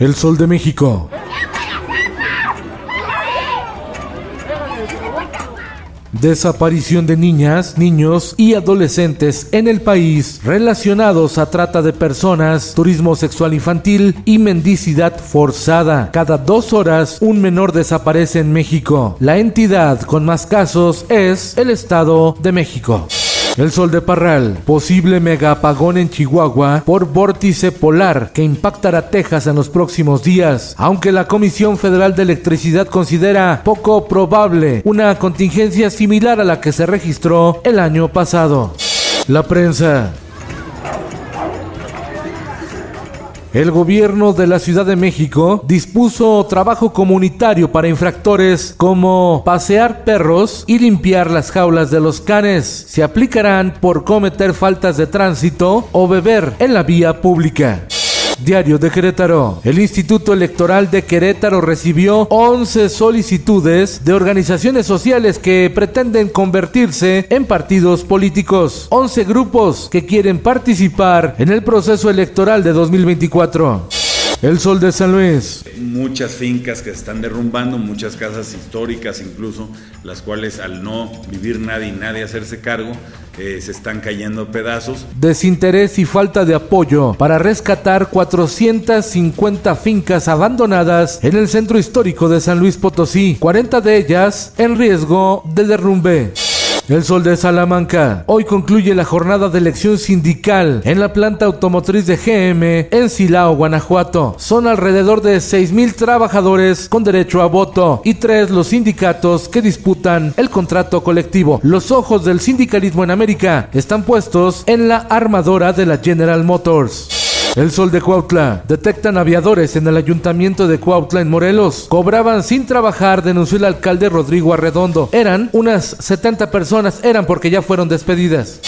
El Sol de México. Desaparición de niñas, niños y adolescentes en el país relacionados a trata de personas, turismo sexual infantil y mendicidad forzada. Cada dos horas un menor desaparece en México. La entidad con más casos es el Estado de México. El sol de Parral, posible mega apagón en Chihuahua por vórtice polar que impactará Texas en los próximos días, aunque la Comisión Federal de Electricidad considera poco probable una contingencia similar a la que se registró el año pasado. La prensa. El gobierno de la Ciudad de México dispuso trabajo comunitario para infractores como pasear perros y limpiar las jaulas de los canes. Se aplicarán por cometer faltas de tránsito o beber en la vía pública. Diario de Querétaro. El Instituto Electoral de Querétaro recibió 11 solicitudes de organizaciones sociales que pretenden convertirse en partidos políticos. 11 grupos que quieren participar en el proceso electoral de 2024. El Sol de San Luis. Muchas fincas que se están derrumbando, muchas casas históricas incluso, las cuales al no vivir nadie y nadie hacerse cargo, eh, se están cayendo pedazos. Desinterés y falta de apoyo para rescatar 450 fincas abandonadas en el centro histórico de San Luis Potosí, 40 de ellas en riesgo de derrumbe. El Sol de Salamanca. Hoy concluye la jornada de elección sindical en la planta automotriz de GM en Silao, Guanajuato. Son alrededor de 6.000 trabajadores con derecho a voto y tres los sindicatos que disputan el contrato colectivo. Los ojos del sindicalismo en América están puestos en la armadora de la General Motors. El Sol de Cuautla. Detectan aviadores en el ayuntamiento de Cuautla en Morelos. Cobraban sin trabajar, denunció el alcalde Rodrigo Arredondo. Eran unas 70 personas, eran porque ya fueron despedidas.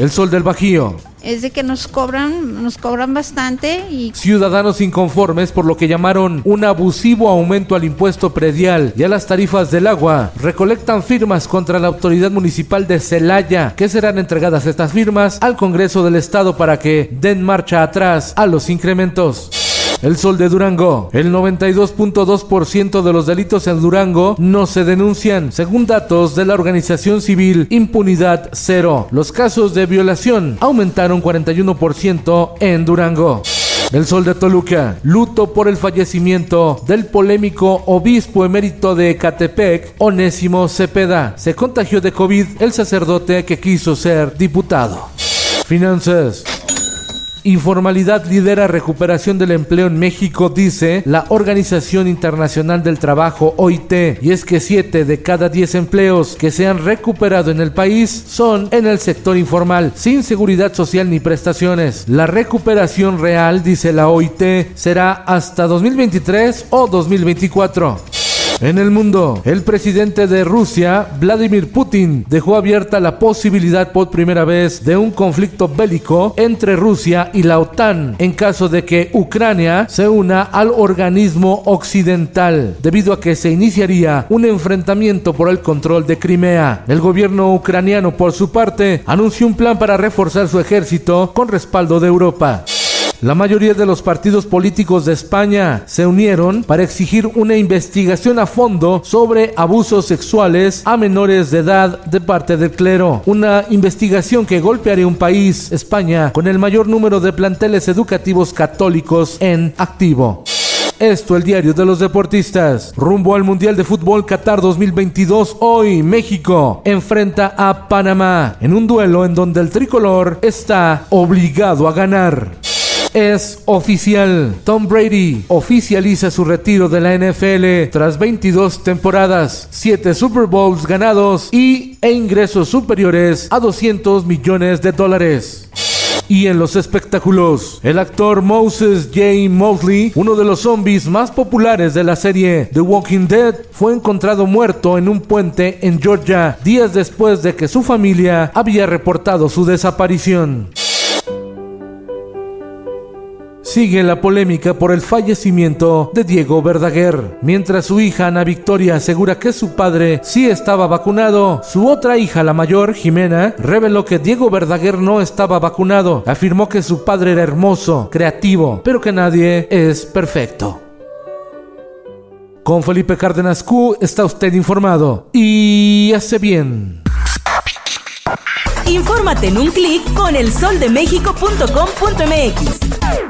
El Sol del Bajío. Es de que nos cobran, nos cobran bastante y Ciudadanos inconformes por lo que llamaron un abusivo aumento al impuesto predial y a las tarifas del agua. Recolectan firmas contra la autoridad municipal de Celaya, que serán entregadas estas firmas al Congreso del Estado para que den marcha atrás a los incrementos. El Sol de Durango. El 92.2% de los delitos en Durango no se denuncian, según datos de la organización civil Impunidad Cero. Los casos de violación aumentaron 41% en Durango. El Sol de Toluca, luto por el fallecimiento del polémico obispo emérito de Ecatepec, Onésimo Cepeda. Se contagió de COVID el sacerdote que quiso ser diputado. Finanzas. Informalidad lidera recuperación del empleo en México, dice la Organización Internacional del Trabajo, OIT. Y es que 7 de cada 10 empleos que se han recuperado en el país son en el sector informal, sin seguridad social ni prestaciones. La recuperación real, dice la OIT, será hasta 2023 o 2024. En el mundo, el presidente de Rusia, Vladimir Putin, dejó abierta la posibilidad por primera vez de un conflicto bélico entre Rusia y la OTAN en caso de que Ucrania se una al organismo occidental, debido a que se iniciaría un enfrentamiento por el control de Crimea. El gobierno ucraniano, por su parte, anunció un plan para reforzar su ejército con respaldo de Europa. La mayoría de los partidos políticos de España se unieron para exigir una investigación a fondo sobre abusos sexuales a menores de edad de parte del clero. Una investigación que golpearía un país, España, con el mayor número de planteles educativos católicos en activo. Esto el diario de los deportistas. Rumbo al Mundial de Fútbol Qatar 2022. Hoy México enfrenta a Panamá en un duelo en donde el tricolor está obligado a ganar. Es oficial. Tom Brady oficializa su retiro de la NFL tras 22 temporadas, 7 Super Bowls ganados y e ingresos superiores a 200 millones de dólares. Y en los espectáculos, el actor Moses J. Mosley, uno de los zombies más populares de la serie The Walking Dead, fue encontrado muerto en un puente en Georgia días después de que su familia había reportado su desaparición. Sigue la polémica por el fallecimiento de Diego Verdaguer. Mientras su hija Ana Victoria asegura que su padre sí estaba vacunado, su otra hija, la mayor, Jimena, reveló que Diego Verdaguer no estaba vacunado. Afirmó que su padre era hermoso, creativo, pero que nadie es perfecto. Con Felipe Cárdenas Q está usted informado y hace bien. Infórmate en un clic con elsoldemexico.com.mx.